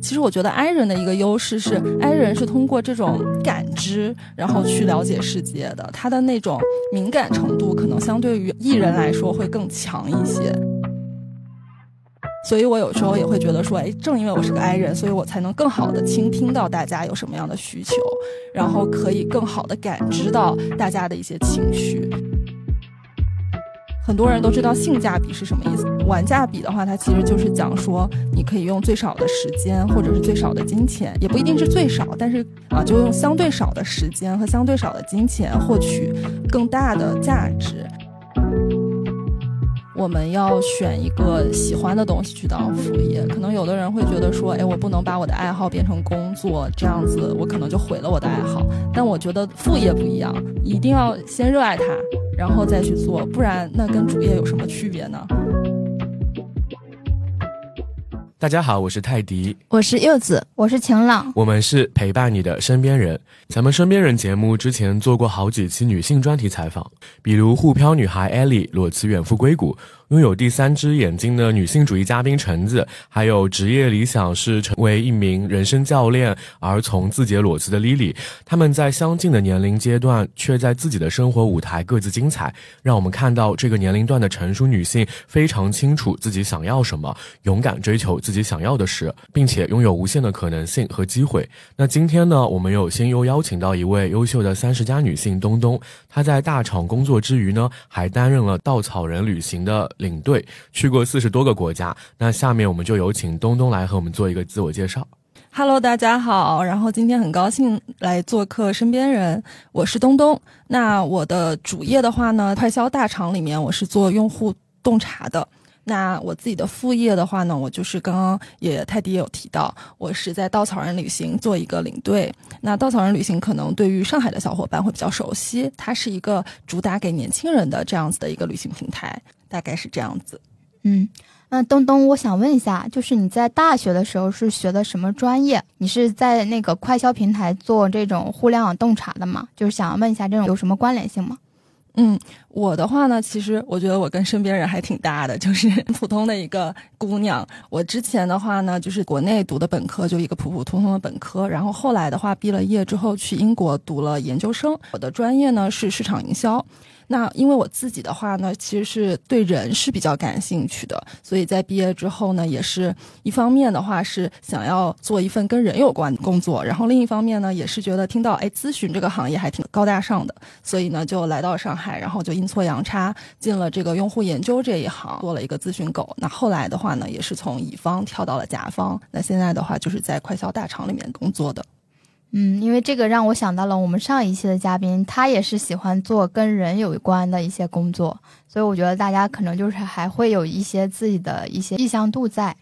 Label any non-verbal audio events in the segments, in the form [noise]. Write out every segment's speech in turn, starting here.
其实我觉得 I 人的一个优势是，I 人是通过这种感知，然后去了解世界的，他的那种敏感程度可能相对于 E 人来说会更强一些。所以我有时候也会觉得说，哎，正因为我是个 I 人，所以我才能更好的倾听到大家有什么样的需求，然后可以更好的感知到大家的一些情绪。很多人都知道性价比是什么意思，玩价比的话，它其实就是讲说，你可以用最少的时间或者是最少的金钱，也不一定是最少，但是啊，就用相对少的时间和相对少的金钱获取更大的价值。我们要选一个喜欢的东西去当副业，可能有的人会觉得说，哎，我不能把我的爱好变成工作，这样子我可能就毁了我的爱好。但我觉得副业不一样，一定要先热爱它，然后再去做，不然那跟主业有什么区别呢？大家好，我是泰迪，我是柚子，我是晴朗，我们是陪伴你的身边人。咱们身边人节目之前做过好几期女性专题采访，比如沪漂女孩艾莉裸辞远赴硅谷。拥有第三只眼睛的女性主义嘉宾橙子，还有职业理想是成为一名人生教练而从自节裸辞的 Lily，他们在相近的年龄阶段，却在自己的生活舞台各自精彩，让我们看到这个年龄段的成熟女性非常清楚自己想要什么，勇敢追求自己想要的事，并且拥有无限的可能性和机会。那今天呢，我们有幸又邀请到一位优秀的三十加女性东东，她在大厂工作之余呢，还担任了稻草人旅行的。领队去过四十多个国家，那下面我们就有请东东来和我们做一个自我介绍。Hello，大家好，然后今天很高兴来做客身边人，我是东东。那我的主业的话呢，快销大厂里面我是做用户洞察的。那我自己的副业的话呢，我就是刚刚也泰迪也有提到，我是在稻草人旅行做一个领队。那稻草人旅行可能对于上海的小伙伴会比较熟悉，它是一个主打给年轻人的这样子的一个旅行平台，大概是这样子。嗯，那东东，我想问一下，就是你在大学的时候是学的什么专业？你是在那个快销平台做这种互联网洞察的吗？就是想问一下，这种有什么关联性吗？嗯，我的话呢，其实我觉得我跟身边人还挺搭的，就是 [laughs] 普通的一个姑娘。我之前的话呢，就是国内读的本科，就一个普普通通的本科。然后后来的话，毕了业之后去英国读了研究生。我的专业呢是市场营销。那因为我自己的话呢，其实是对人是比较感兴趣的，所以在毕业之后呢，也是一方面的话是想要做一份跟人有关的工作，然后另一方面呢，也是觉得听到哎咨询这个行业还挺高大上的，所以呢就来到上海，然后就阴错阳差进了这个用户研究这一行，做了一个咨询狗。那后来的话呢，也是从乙方跳到了甲方，那现在的话就是在快销大厂里面工作的。嗯，因为这个让我想到了我们上一期的嘉宾，他也是喜欢做跟人有关的一些工作，所以我觉得大家可能就是还会有一些自己的一些意向度在。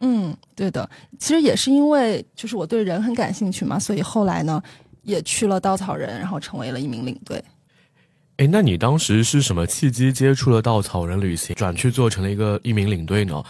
嗯，对的，其实也是因为就是我对人很感兴趣嘛，所以后来呢也去了稻草人，然后成为了一名领队。哎，那你当时是什么契机接触了稻草人旅行，转去做成了一个一名领队呢？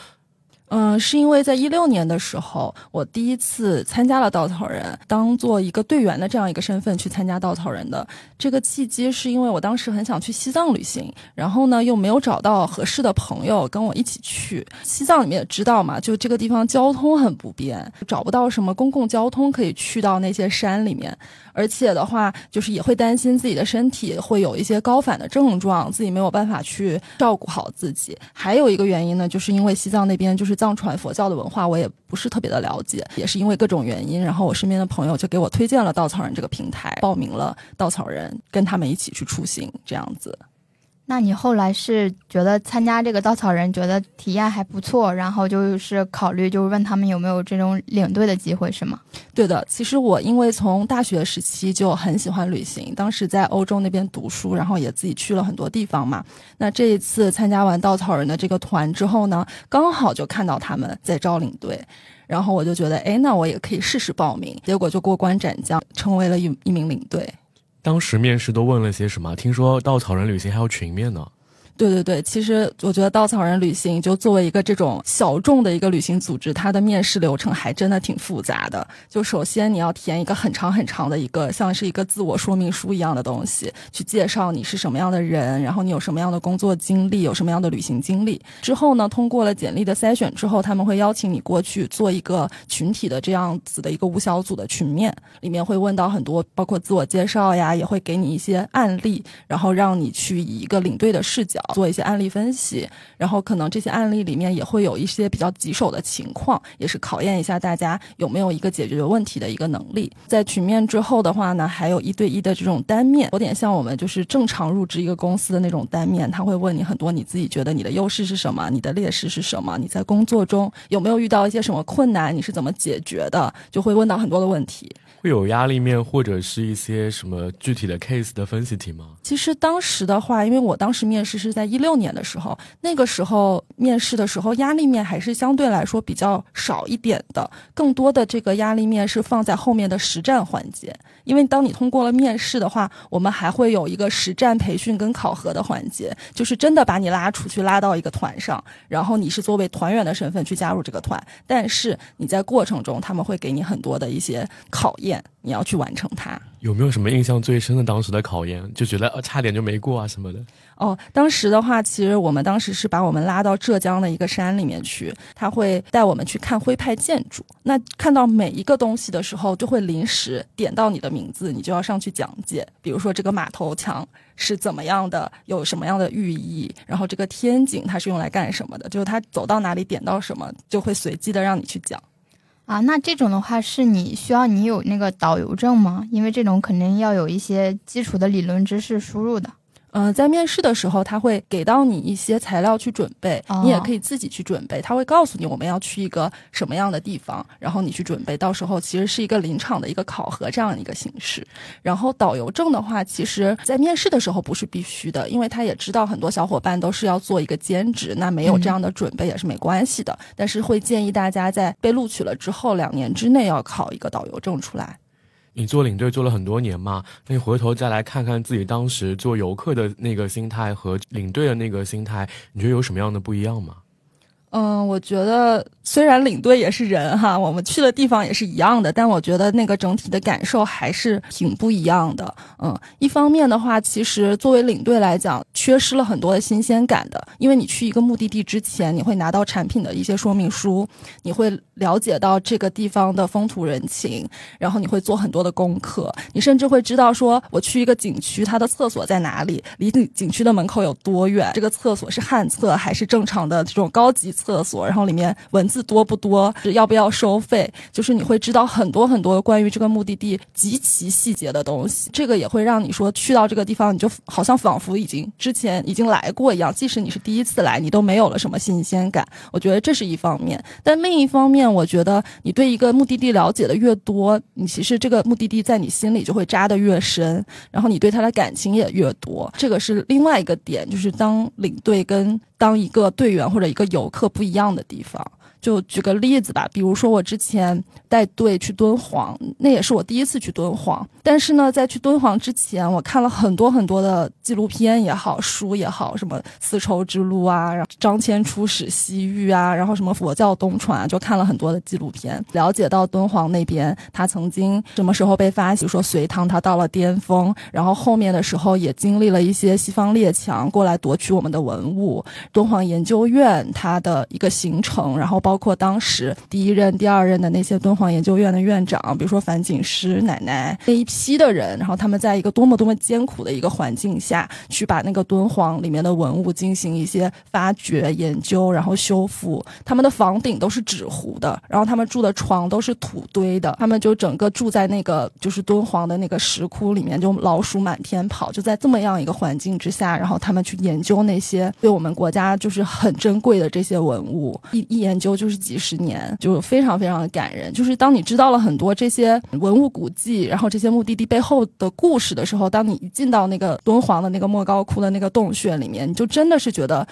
嗯，是因为在一六年的时候，我第一次参加了稻草人，当做一个队员的这样一个身份去参加稻草人的这个契机，是因为我当时很想去西藏旅行，然后呢又没有找到合适的朋友跟我一起去。西藏你们也知道嘛，就这个地方交通很不便，找不到什么公共交通可以去到那些山里面。而且的话，就是也会担心自己的身体会有一些高反的症状，自己没有办法去照顾好自己。还有一个原因呢，就是因为西藏那边就是藏传佛教的文化，我也不是特别的了解。也是因为各种原因，然后我身边的朋友就给我推荐了稻草人这个平台，报名了稻草人，跟他们一起去出行，这样子。那你后来是觉得参加这个稻草人，觉得体验还不错，然后就是考虑，就是问他们有没有这种领队的机会，是吗？对的，其实我因为从大学时期就很喜欢旅行，当时在欧洲那边读书，然后也自己去了很多地方嘛。那这一次参加完稻草人的这个团之后呢，刚好就看到他们在招领队，然后我就觉得，哎，那我也可以试试报名，结果就过关斩将，成为了一一名领队。当时面试都问了些什么？听说稻草人旅行还有群面呢。对对对，其实我觉得稻草人旅行就作为一个这种小众的一个旅行组织，它的面试流程还真的挺复杂的。就首先你要填一个很长很长的一个像是一个自我说明书一样的东西，去介绍你是什么样的人，然后你有什么样的工作经历，有什么样的旅行经历。之后呢，通过了简历的筛选之后，他们会邀请你过去做一个群体的这样子的一个五小组的群面，里面会问到很多包括自我介绍呀，也会给你一些案例，然后让你去以一个领队的视角。做一些案例分析，然后可能这些案例里面也会有一些比较棘手的情况，也是考验一下大家有没有一个解决问题的一个能力。在群面之后的话呢，还有一对一的这种单面，有点像我们就是正常入职一个公司的那种单面，他会问你很多你自己觉得你的优势是什么，你的劣势是什么，你在工作中有没有遇到一些什么困难，你是怎么解决的，就会问到很多的问题。会有压力面或者是一些什么具体的 case 的分析题吗？其实当时的话，因为我当时面试是在一六年的时候，那个时候面试的时候压力面还是相对来说比较少一点的，更多的这个压力面是放在后面的实战环节。因为当你通过了面试的话，我们还会有一个实战培训跟考核的环节，就是真的把你拉出去拉到一个团上，然后你是作为团员的身份去加入这个团，但是你在过程中他们会给你很多的一些考验。你要去完成它，有没有什么印象最深的当时的考验？就觉得呃差点就没过啊什么的。哦，当时的话，其实我们当时是把我们拉到浙江的一个山里面去，他会带我们去看徽派建筑。那看到每一个东西的时候，就会临时点到你的名字，你就要上去讲解。比如说这个马头墙是怎么样的，有什么样的寓意，然后这个天井它是用来干什么的，就是他走到哪里点到什么，就会随机的让你去讲。啊，那这种的话是你需要你有那个导游证吗？因为这种肯定要有一些基础的理论知识输入的。嗯，在面试的时候，他会给到你一些材料去准备，你也可以自己去准备。他会告诉你我们要去一个什么样的地方，然后你去准备。到时候其实是一个临场的一个考核这样一个形式。然后导游证的话，其实在面试的时候不是必须的，因为他也知道很多小伙伴都是要做一个兼职，那没有这样的准备也是没关系的。但是会建议大家在被录取了之后两年之内要考一个导游证出来。你做领队做了很多年嘛，那你回头再来看看自己当时做游客的那个心态和领队的那个心态，你觉得有什么样的不一样吗？嗯，我觉得虽然领队也是人哈，我们去的地方也是一样的，但我觉得那个整体的感受还是挺不一样的。嗯，一方面的话，其实作为领队来讲，缺失了很多的新鲜感的，因为你去一个目的地之前，你会拿到产品的一些说明书，你会了解到这个地方的风土人情，然后你会做很多的功课，你甚至会知道说，我去一个景区，它的厕所在哪里，离景区的门口有多远，这个厕所是旱厕还是正常的这种高级。厕厕所，然后里面文字多不多？要不要收费？就是你会知道很多很多关于这个目的地极其细节的东西。这个也会让你说去到这个地方，你就好像仿佛已经之前已经来过一样。即使你是第一次来，你都没有了什么新鲜感。我觉得这是一方面，但另一方面，我觉得你对一个目的地了解的越多，你其实这个目的地在你心里就会扎得越深，然后你对他的感情也越多。这个是另外一个点，就是当领队跟。当一个队员或者一个游客不一样的地方。就举个例子吧，比如说我之前带队去敦煌，那也是我第一次去敦煌。但是呢，在去敦煌之前，我看了很多很多的纪录片也好，书也好，什么丝绸之路啊，然后张骞出使西域啊，然后什么佛教东传，就看了很多的纪录片，了解到敦煌那边他曾经什么时候被发现，说隋唐他到了巅峰，然后后面的时候也经历了一些西方列强过来夺取我们的文物，敦煌研究院它的一个形成，然后包。包括当时第一任、第二任的那些敦煌研究院的院长，比如说樊锦诗奶奶那一批的人，然后他们在一个多么多么艰苦的一个环境下去把那个敦煌里面的文物进行一些发掘、研究，然后修复。他们的房顶都是纸糊的，然后他们住的床都是土堆的，他们就整个住在那个就是敦煌的那个石窟里面，就老鼠满天跑。就在这么样一个环境之下，然后他们去研究那些对我们国家就是很珍贵的这些文物，一一研究就。就是几十年，就非常非常的感人。就是当你知道了很多这些文物古迹，然后这些目的地背后的故事的时候，当你一进到那个敦煌的那个莫高窟的那个洞穴里面，你就真的是觉得，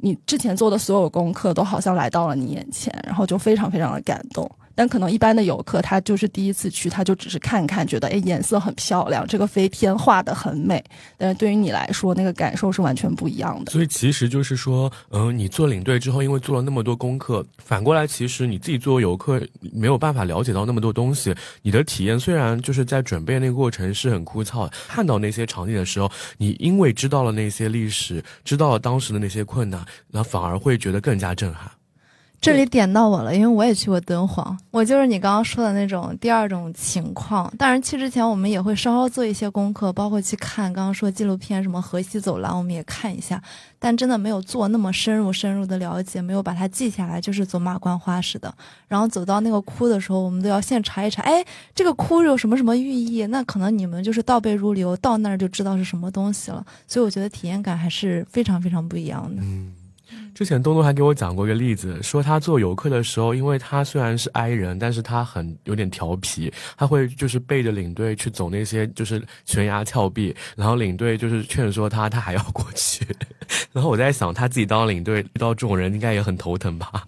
你之前做的所有功课都好像来到了你眼前，然后就非常非常的感动。但可能一般的游客他就是第一次去，他就只是看看，觉得哎颜色很漂亮，这个飞天画的很美。但是对于你来说，那个感受是完全不一样的。所以其实就是说，嗯，你做领队之后，因为做了那么多功课，反过来其实你自己作为游客没有办法了解到那么多东西。你的体验虽然就是在准备那个过程是很枯燥，看到那些场景的时候，你因为知道了那些历史，知道了当时的那些困难，那反而会觉得更加震撼。这里点到我了，因为我也去过敦煌，我就是你刚刚说的那种第二种情况。当然去之前我们也会稍稍做一些功课，包括去看刚刚说纪录片什么河西走廊，我们也看一下，但真的没有做那么深入深入的了解，没有把它记下来，就是走马观花似的。然后走到那个窟的时候，我们都要先查一查，哎，这个窟有什么什么寓意？那可能你们就是倒背如流，到那儿就知道是什么东西了。所以我觉得体验感还是非常非常不一样的。嗯。之前东东还给我讲过一个例子，说他做游客的时候，因为他虽然是 I 人，但是他很有点调皮，他会就是背着领队去走那些就是悬崖峭壁，然后领队就是劝说他，他还要过去。[laughs] 然后我在想，他自己当领队遇到这种人，应该也很头疼吧。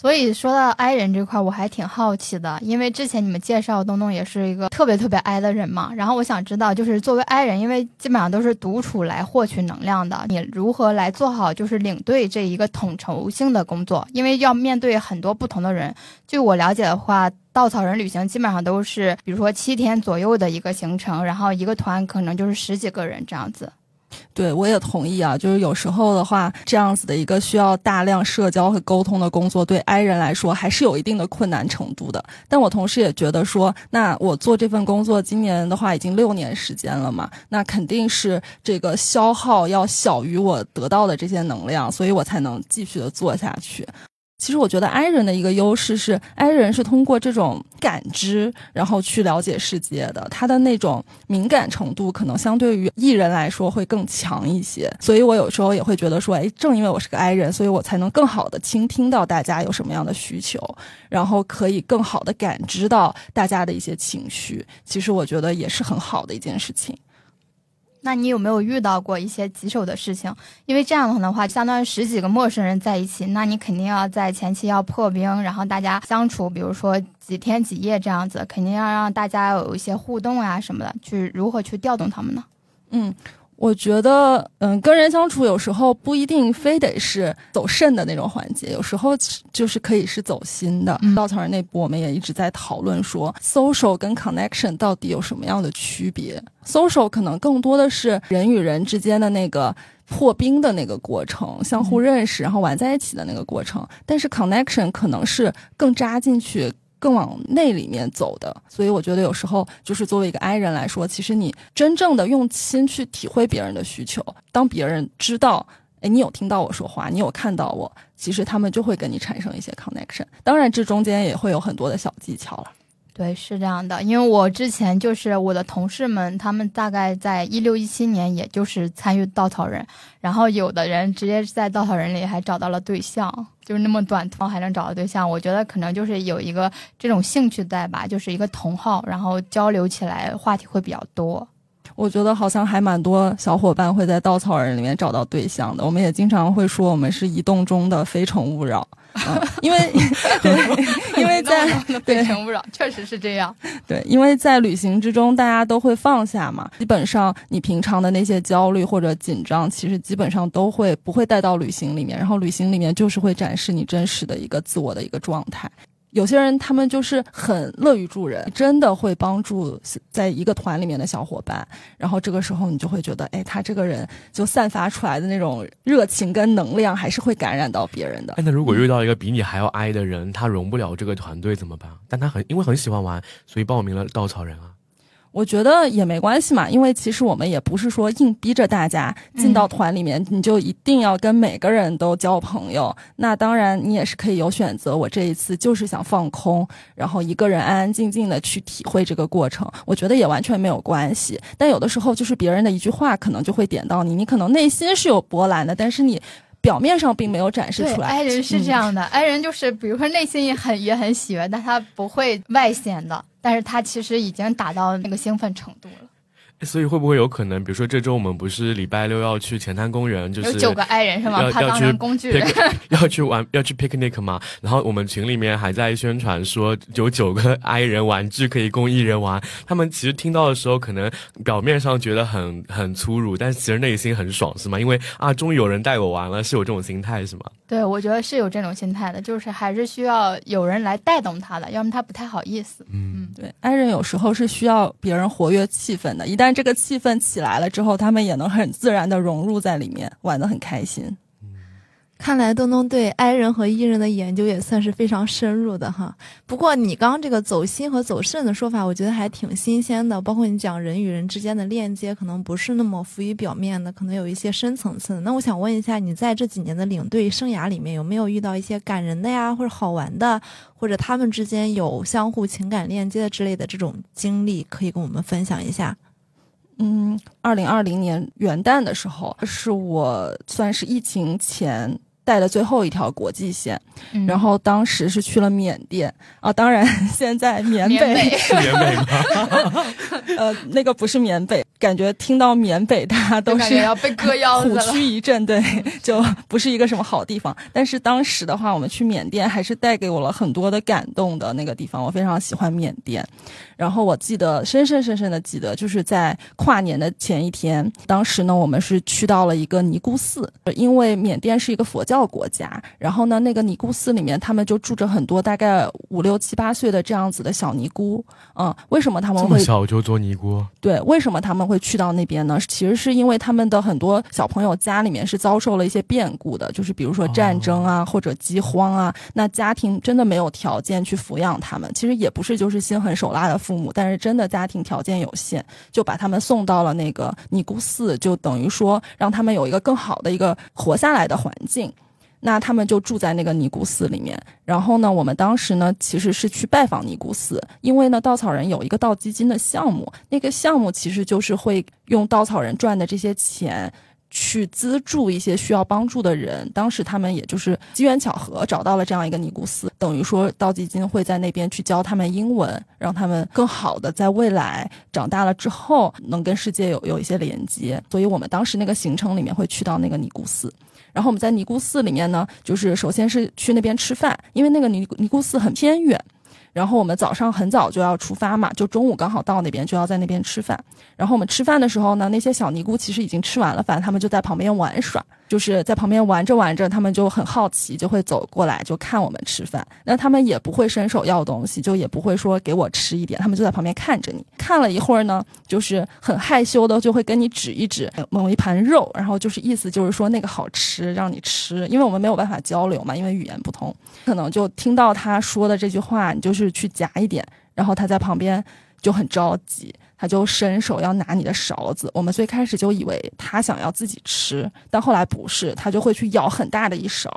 所以说到 I 人这块，我还挺好奇的，因为之前你们介绍东东也是一个特别特别 I 的人嘛。然后我想知道，就是作为 I 人，因为基本上都是独处来获取能量的，你如何来做好就是领队这一个统筹性的工作？因为要面对很多不同的人。据我了解的话，稻草人旅行基本上都是，比如说七天左右的一个行程，然后一个团可能就是十几个人这样子。对，我也同意啊。就是有时候的话，这样子的一个需要大量社交和沟通的工作，对 I 人来说还是有一定的困难程度的。但我同时也觉得说，那我做这份工作，今年的话已经六年时间了嘛，那肯定是这个消耗要小于我得到的这些能量，所以我才能继续的做下去。其实我觉得 I 人的一个优势是，I 人是通过这种感知，然后去了解世界的。他的那种敏感程度可能相对于 E 人来说会更强一些。所以我有时候也会觉得说，哎，正因为我是个 I 人，所以我才能更好的倾听到大家有什么样的需求，然后可以更好的感知到大家的一些情绪。其实我觉得也是很好的一件事情。那你有没有遇到过一些棘手的事情？因为这样的话，相当于十几个陌生人在一起，那你肯定要在前期要破冰，然后大家相处，比如说几天几夜这样子，肯定要让大家有一些互动啊什么的，去如何去调动他们呢？嗯。我觉得，嗯，跟人相处有时候不一定非得是走肾的那种环节，有时候就是可以是走心的。稻草人内部我们也一直在讨论说，social 跟 connection 到底有什么样的区别？social 可能更多的是人与人之间的那个破冰的那个过程，相互认识，然后玩在一起的那个过程。但是 connection 可能是更扎进去。更往内里面走的，所以我觉得有时候就是作为一个 I 人来说，其实你真正的用心去体会别人的需求，当别人知道，哎，你有听到我说话，你有看到我，其实他们就会跟你产生一些 connection。当然，这中间也会有很多的小技巧了。对，是这样的，因为我之前就是我的同事们，他们大概在一六一七年，也就是参与稻草人，然后有的人直接在稻草人里还找到了对象，就是那么短途还能找到对象，我觉得可能就是有一个这种兴趣在吧，就是一个同好，然后交流起来话题会比较多。我觉得好像还蛮多小伙伴会在稻草人里面找到对象的，我们也经常会说我们是移动中的非诚勿扰。[laughs] 因为，[laughs] 对，[laughs] 因为在非诚勿扰，确实是这样。对，因为在旅行之中，大家都会放下嘛。基本上，你平常的那些焦虑或者紧张，其实基本上都会不会带到旅行里面。然后，旅行里面就是会展示你真实的一个自我的一个状态。有些人他们就是很乐于助人，真的会帮助在一个团里面的小伙伴。然后这个时候你就会觉得，哎，他这个人就散发出来的那种热情跟能量，还是会感染到别人的。那如果遇到一个比你还要矮的人，他融不了这个团队怎么办？但他很因为很喜欢玩，所以报名了稻草人啊。我觉得也没关系嘛，因为其实我们也不是说硬逼着大家进到团里面，你就一定要跟每个人都交朋友。那当然，你也是可以有选择。我这一次就是想放空，然后一个人安安静静的去体会这个过程，我觉得也完全没有关系。但有的时候，就是别人的一句话，可能就会点到你，你可能内心是有波澜的，但是你表面上并没有展示出来。爱人是这样的，爱人就是比如说内心也很也很喜悦，但他不会外显的。但是他其实已经达到那个兴奋程度了。所以会不会有可能，比如说这周我们不是礼拜六要去前滩公园，就是有九个 i 人是吗？他当要要去成工具人，要去玩要去 picnic 嘛？然后我们群里面还在宣传说有九个 i 人玩具可以供一人玩。他们其实听到的时候，可能表面上觉得很很粗鲁，但其实内心很爽，是吗？因为啊，终于有人带我玩了，是有这种心态是吗？对我觉得是有这种心态的，就是还是需要有人来带动他的，要么他不太好意思。嗯，对，i 人有时候是需要别人活跃气氛的，一旦这个气氛起来了之后，他们也能很自然的融入在里面，玩得很开心。看来东东对 I 人和 E 人的研究也算是非常深入的哈。不过你刚这个走心和走肾的说法，我觉得还挺新鲜的。包括你讲人与人之间的链接，可能不是那么浮于表面的，可能有一些深层次的。那我想问一下，你在这几年的领队生涯里面，有没有遇到一些感人的呀，或者好玩的，或者他们之间有相互情感链接之类的这种经历，可以跟我们分享一下？嗯，二零二零年元旦的时候，是我算是疫情前带的最后一条国际线，嗯然后当时是去了缅甸啊，当然现在缅北，缅北是缅北吗？[laughs] 呃，那个不是缅北，感觉听到缅北大家都就感觉是要被割腰子虎了。躯一震，对，[laughs] 就不是一个什么好地方。但是当时的话，我们去缅甸还是带给我了很多的感动的那个地方，我非常喜欢缅甸。然后我记得深深深深的记得，就是在跨年的前一天，当时呢，我们是去到了一个尼姑寺，因为缅甸是一个佛教国家，然后呢，那个尼姑寺里面他们就住着很多大概五六七八岁的这样子的小尼姑，嗯，为什么他们这么会小就做尼姑？对，为什么他们会去到那边呢？其实是因为他们的很多小朋友家里面是遭受了一些变故的，就是比如说战争啊，或者饥荒啊，那家庭真的没有条件去抚养他们。其实也不是就是心狠手辣的父母，但是真的家庭条件有限，就把他们送到了那个尼姑寺，就等于说让他们有一个更好的一个活下来的环境。那他们就住在那个尼姑寺里面，然后呢，我们当时呢其实是去拜访尼姑寺，因为呢稻草人有一个稻基金的项目，那个项目其实就是会用稻草人赚的这些钱。去资助一些需要帮助的人，当时他们也就是机缘巧合找到了这样一个尼姑寺，等于说道基金会在那边去教他们英文，让他们更好的在未来长大了之后能跟世界有有一些连接。所以我们当时那个行程里面会去到那个尼姑寺。然后我们在尼姑寺里面呢，就是首先是去那边吃饭，因为那个尼尼姑寺很偏远。然后我们早上很早就要出发嘛，就中午刚好到那边，就要在那边吃饭。然后我们吃饭的时候呢，那些小尼姑其实已经吃完了饭，他们就在旁边玩耍，就是在旁边玩着玩着，他们就很好奇，就会走过来就看我们吃饭。那他们也不会伸手要东西，就也不会说给我吃一点，他们就在旁边看着你。看了一会儿呢，就是很害羞的就会跟你指一指某一盘肉，然后就是意思就是说那个好吃，让你吃。因为我们没有办法交流嘛，因为语言不通，可能就听到他说的这句话，你就是去夹一点，然后他在旁边就很着急，他就伸手要拿你的勺子。我们最开始就以为他想要自己吃，但后来不是，他就会去舀很大的一勺，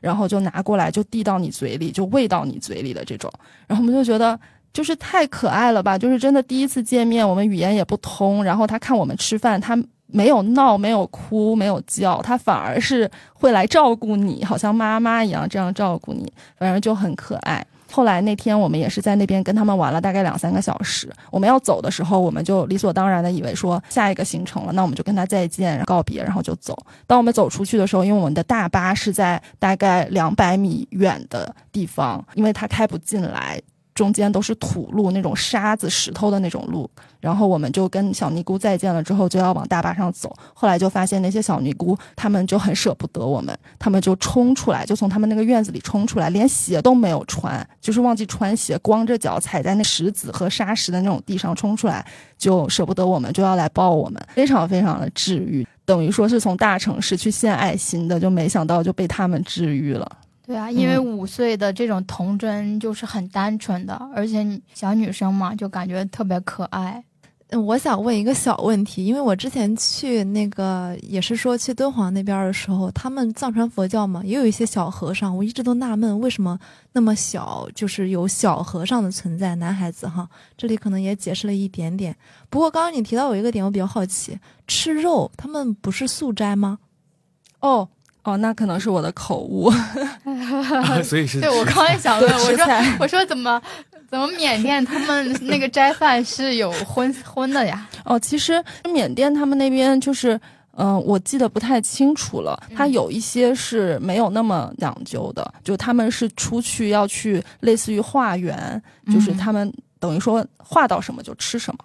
然后就拿过来就递到你嘴里，就喂到你嘴里的这种。然后我们就觉得。就是太可爱了吧！就是真的第一次见面，我们语言也不通，然后他看我们吃饭，他没有闹，没有哭，没有叫，他反而是会来照顾你，好像妈妈一样这样照顾你，反正就很可爱。后来那天我们也是在那边跟他们玩了大概两三个小时。我们要走的时候，我们就理所当然的以为说下一个行程了，那我们就跟他再见，告别，然后就走。当我们走出去的时候，因为我们的大巴是在大概两百米远的地方，因为它开不进来。中间都是土路，那种沙子、石头的那种路。然后我们就跟小尼姑再见了之后，就要往大巴上走。后来就发现那些小尼姑，他们就很舍不得我们，他们就冲出来，就从他们那个院子里冲出来，连鞋都没有穿，就是忘记穿鞋，光着脚踩在那石子和沙石的那种地上冲出来，就舍不得我们，就要来抱我们，非常非常的治愈。等于说是从大城市去献爱心的，就没想到就被他们治愈了。对啊，因为五岁的这种童真就是很单纯的，而且小女生嘛，就感觉特别可爱。嗯我想问一个小问题，因为我之前去那个也是说去敦煌那边的时候，他们藏传佛教嘛，也有一些小和尚，我一直都纳闷为什么那么小，就是有小和尚的存在，男孩子哈，这里可能也解释了一点点。不过刚刚你提到有一个点，我比较好奇，吃肉，他们不是素斋吗？哦哦，那可能是我的口误。所以是对我刚才想问，我说我说怎么怎么缅甸他们那个斋饭是有荤荤的呀？哦，其实缅甸他们那边就是，嗯、我记得不太清楚了。它有一些是没有那么讲究的，就他们是出去要去类似于化缘，就是嗯他们等于说化到什么就吃什么。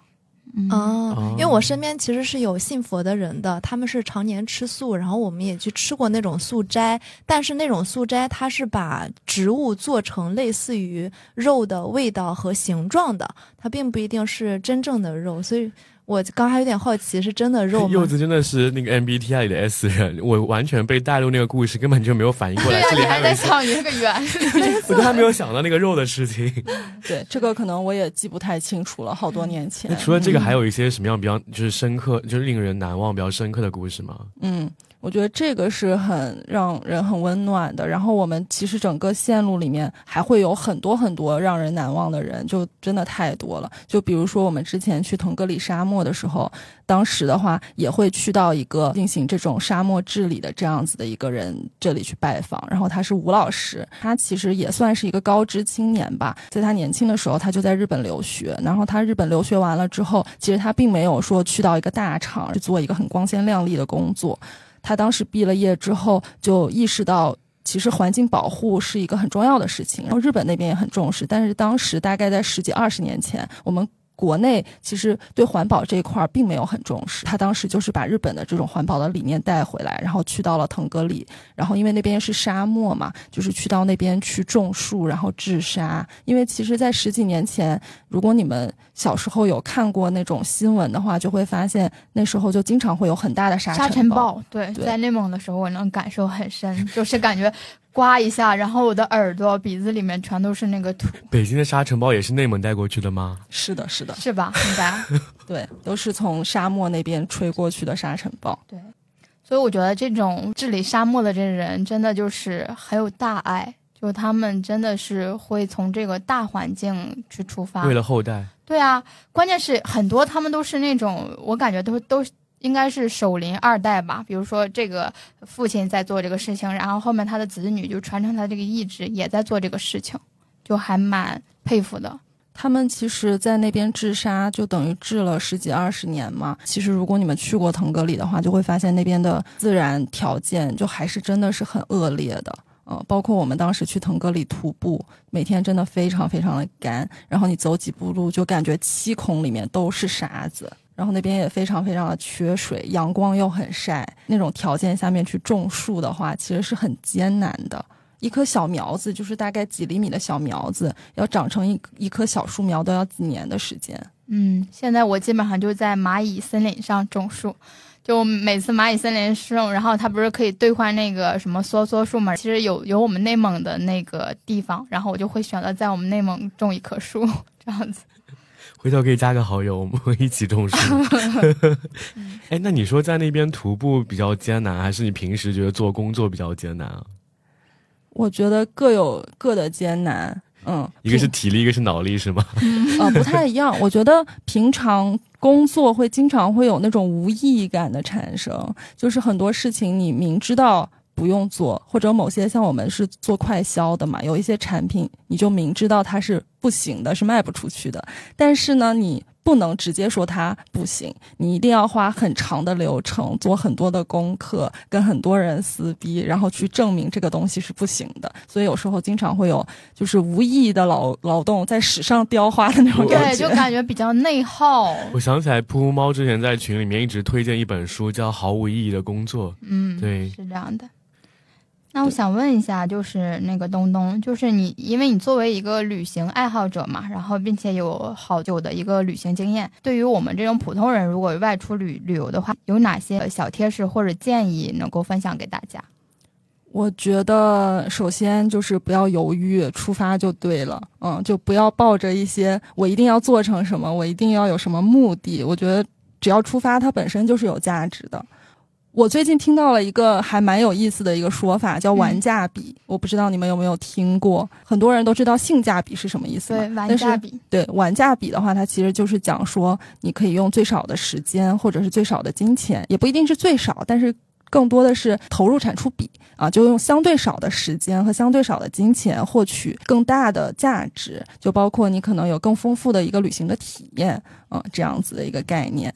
嗯。哦哦，因为我身边其实是有信佛的人的，他们是常年吃素，然后我们也去吃过那种素斋，但是那种素斋它是把植物做成类似于肉的味道和形状的，它并不一定是真正的肉，所以我刚还有点好奇，是真的肉吗？柚子真的是那个 MBTI 里的 S 人，我完全被带入那个故事，根本就没有反应过来。对呀，这你还在想你那个圆，[laughs] 我都还没有想到那个肉的事情。[laughs] 对，这个可能我也记不太清楚了，好多年前那。除了这个，还有一些什么样比较就是深刻，就是令人难忘、比较深刻的故事吗？嗯，我觉得这个是很让人很温暖的。然后我们其实整个线路里面还会有很多很多让人难忘的人，就真的太多了。就比如说我们之前去腾格里沙漠的时候，当时的话也会去到一个进行这种沙漠治理的这样子的一个人这里去拜访。然后他是吴老师，他其实也算是一个高知青年吧。在他年轻的时候，他就在日本留学。然后他日本留学完了之后，其实他并没有说去到一个大厂去做一个很光鲜亮丽的工作。他当时毕了业之后，就意识到。其实环境保护是一个很重要的事情，然后日本那边也很重视。但是当时大概在十几二十年前，我们国内其实对环保这一块并没有很重视。他当时就是把日本的这种环保的理念带回来，然后去到了腾格里，然后因为那边是沙漠嘛，就是去到那边去种树，然后治沙。因为其实，在十几年前，如果你们小时候有看过那种新闻的话，就会发现那时候就经常会有很大的沙沙尘尘暴，对，对在内蒙的时候我能感受很深，[laughs] 就是感觉刮一下，然后我的耳朵、鼻子里面全都是那个土，北京的沙尘暴也是内蒙带过去的吗？是的，是的，是吧？[laughs] 应该对，都是从沙漠那边吹过去的沙尘暴。对。所以我觉得这种治理沙漠的这人真的就是很有大爱，就他们真的是会从这个大环境去出发。为了后代，对啊，关键是很多他们都是那种，我感觉都都应该是守林二代吧。比如说这个父亲在做这个事情，然后后面他的子女就传承他这个意志，也在做这个事情，就还蛮佩服的。他们其实，在那边治沙就等于治了十几二十年嘛。其实，如果你们去过腾格里的话，就会发现那边的自然条件就还是真的是很恶劣的。呃，包括我们当时去腾格里徒步，每天真的非常非常的干，然后你走几步路就感觉七孔里面都是沙子。然后那边也非常非常的缺水，阳光又很晒，那种条件下面去种树的话，其实是很艰难的。一棵小苗子，就是大概几厘米的小苗子，要长成一一棵小树苗，都要几年的时间。嗯，现在我基本上就在蚂蚁森林上种树，就每次蚂蚁森林种，然后它不是可以兑换那个什么梭梭树嘛？其实有有我们内蒙的那个地方，然后我就会选择在我们内蒙种一棵树，[laughs] 这样子。回头可以加个好友，我们会一起种树。[laughs] 哎，那你说在那边徒步比较艰难，还是你平时觉得做工作比较艰难啊？我觉得各有各的艰难，嗯，一个是体力，一个是脑力，是吗？呃不太一样。我觉得平常工作会经常会有那种无意义感的产生，就是很多事情你明知道。不用做，或者某些像我们是做快销的嘛，有一些产品你就明知道它是不行的，是卖不出去的，但是呢，你不能直接说它不行，你一定要花很长的流程，做很多的功课，跟很多人撕逼，然后去证明这个东西是不行的。所以有时候经常会有就是无意义的劳劳动在史上雕花的那种感觉对，就感觉比较内耗。[laughs] 我想起来，噗噗猫之前在群里面一直推荐一本书，叫《毫无意义的工作》。嗯，对，是这样的。那我想问一下，就是那个东东，就是你，因为你作为一个旅行爱好者嘛，然后并且有好久的一个旅行经验，对于我们这种普通人，如果外出旅旅游的话，有哪些小贴士或者建议能够分享给大家？我觉得首先就是不要犹豫，出发就对了。嗯，就不要抱着一些我一定要做成什么，我一定要有什么目的。我觉得只要出发，它本身就是有价值的。我最近听到了一个还蛮有意思的一个说法，叫玩价比。我不知道你们有没有听过？很多人都知道性价比是什么意思？对，玩价比，对玩价比的话，它其实就是讲说，你可以用最少的时间或者是最少的金钱，也不一定是最少，但是更多的是投入产出比啊，就用相对少的时间和相对少的金钱获取更大的价值，就包括你可能有更丰富的一个旅行的体验，嗯，这样子的一个概念。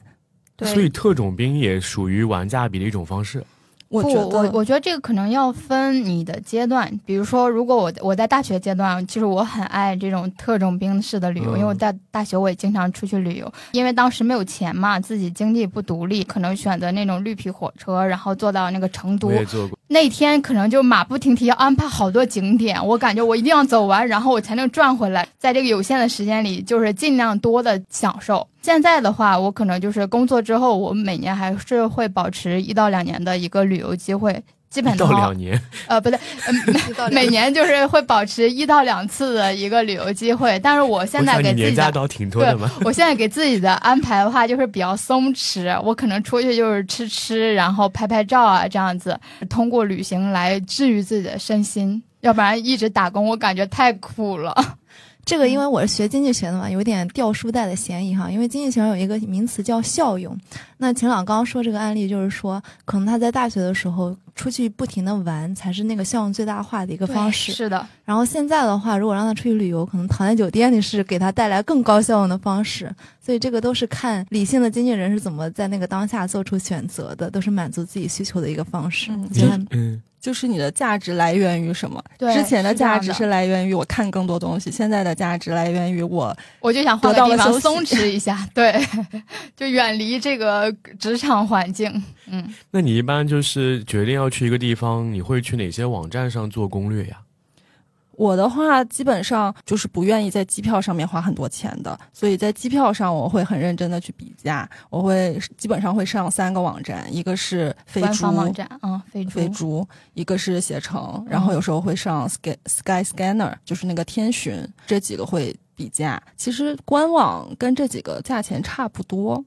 对，所以特种兵也属于玩价比的一种方式。不，我觉得我我觉得这个可能要分你的阶段。比如说，如果我我在大学阶段，其实我很爱这种特种兵式的旅游，嗯因为我在大学我也经常出去旅游。因为当时没有钱嘛，自己经济不独立，可能选择那种绿皮火车，然后坐到那个成都我。也做过，那天可能就马不停蹄要安排好多景点，我感觉我一定要走完，然后我才能赚回来。在这个有限的时间里，就是尽量多的享受。现在的话，我可能就是工作之后，我每年还是会保持一到两年的一个旅游机会，基本到两年，呃不对，嗯，每年就是会保持一到两次的一个旅游机会。但是我现在给自己的年假倒挺多的嘛。我现在给自己的安排的话，就是比较松弛。我可能出去就是吃吃，然后拍拍照啊，这样子，通过旅行来治愈自己的身心。要不然一直打工，我感觉太苦了。这个因为我是学经济学的嘛，有点掉书袋的嫌疑哈。因为经济学上有一个名词叫效用。那秦朗刚刚说这个案例，就是说，可能他在大学的时候出去不停的玩，才是那个效用最大化的一个方式。是的，然后现在的话，如果让他出去旅游，可能躺在酒店里是给他带来更高效用的方式。所以这个都是看理性的经纪人是怎么在那个当下做出选择的，都是满足自己需求的一个方式。嗯，就是你的价值来源于什么？对之前的价值是来源于我看更多东西，现在的价值来源于我我就想换个地方得到了休息松弛一下，对，[laughs] 就远离这个职场环境。嗯，那你一般就是决定要去一个地方，你会去哪些网站上做攻略呀？我的话，基本上就是不愿意在机票上面花很多钱的，所以在机票上我会很认真的去比价，我会基本上会上三个网站，一个是飞猪网站，嗯，飞猪，飞猪，一个是携程，然后有时候会上 Sky Sky Scanner，就是那个天巡，这几个会比价。其实官网跟这几个价钱差不多。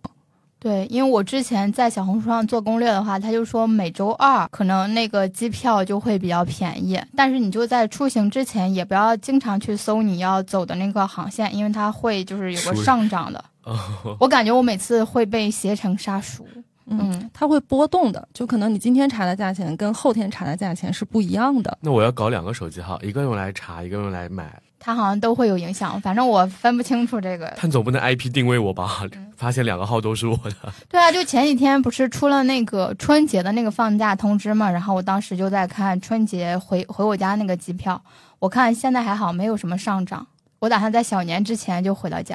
对，因为我之前在小红书上做攻略的话，他就说每周二可能那个机票就会比较便宜，但是你就在出行之前也不要经常去搜你要走的那个航线，因为它会就是有个上涨的。[laughs] 哦，我感觉我每次会被携程杀熟。嗯，嗯，它会波动的，就可能你今天查的价钱跟后天查的价钱是不一样的。那我要搞两个手机号，一个用来查，一个用来买。它好像都会有影响，反正我分不清楚这个。但总不能 IP 定位我吧？嗯发现两个号都是我的。[laughs] 对啊，就前几天不是出了那个春节的那个放假通知嘛，然后我当时就在看春节回回我家那个机票，我看现在还好，没有什么上涨。我打算在小年之前就回到家。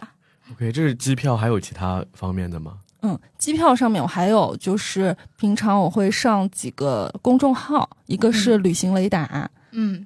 OK，这是机票，还有其他方面的吗？嗯，机票上面我还有就是平常我会上几个公众号，一个是旅行雷达，嗯，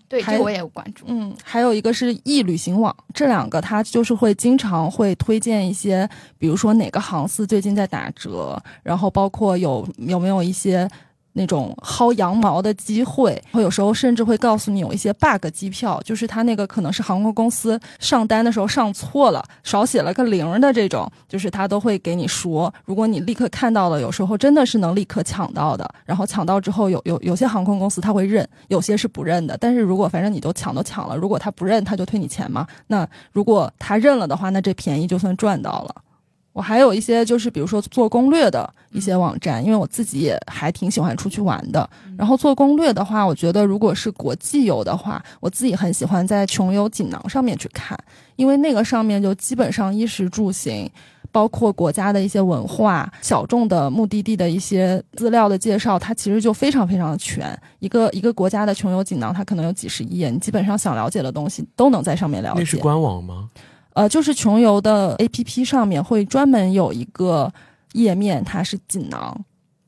对，还这个我也有关注。嗯，还有一个是易旅行网，这两个它就是会经常会推荐一些，比如说哪个航司最近在打折，然后包括有有没有一些。那种薅羊毛的机会，然后有时候甚至会告诉你有一些 bug 机票，就是他那个可能是航空公司上单的时候上错了，少写了个零的这种，就是他都会给你说，如果你立刻看到了，有时候真的是能立刻抢到的。然后抢到之后有，有有些航空公司他会认，有些是不认的。但是如果反正你都抢都抢了，如果他不认，他就退你钱嘛。那如果他认了的话，那这便宜就算赚到了。我还有一些就是比如说做攻略的一些网站，因为我自己也还挺喜欢出去玩的。然后做攻略的话，我觉得如果是国际游的话，我自己很喜欢在穷游锦囊上面去看，因为那个上面就基本上衣食住行。包括国家的一些文化、小众的目的地的一些资料的介绍，它其实就非常非常的全。一个一个国家的穷游锦囊，它可能有几十页，你基本上想了解的东西都能在上面了解。那是官网吗？呃，就是穷游的 A P P 上面会专门有一个页面，它是锦囊，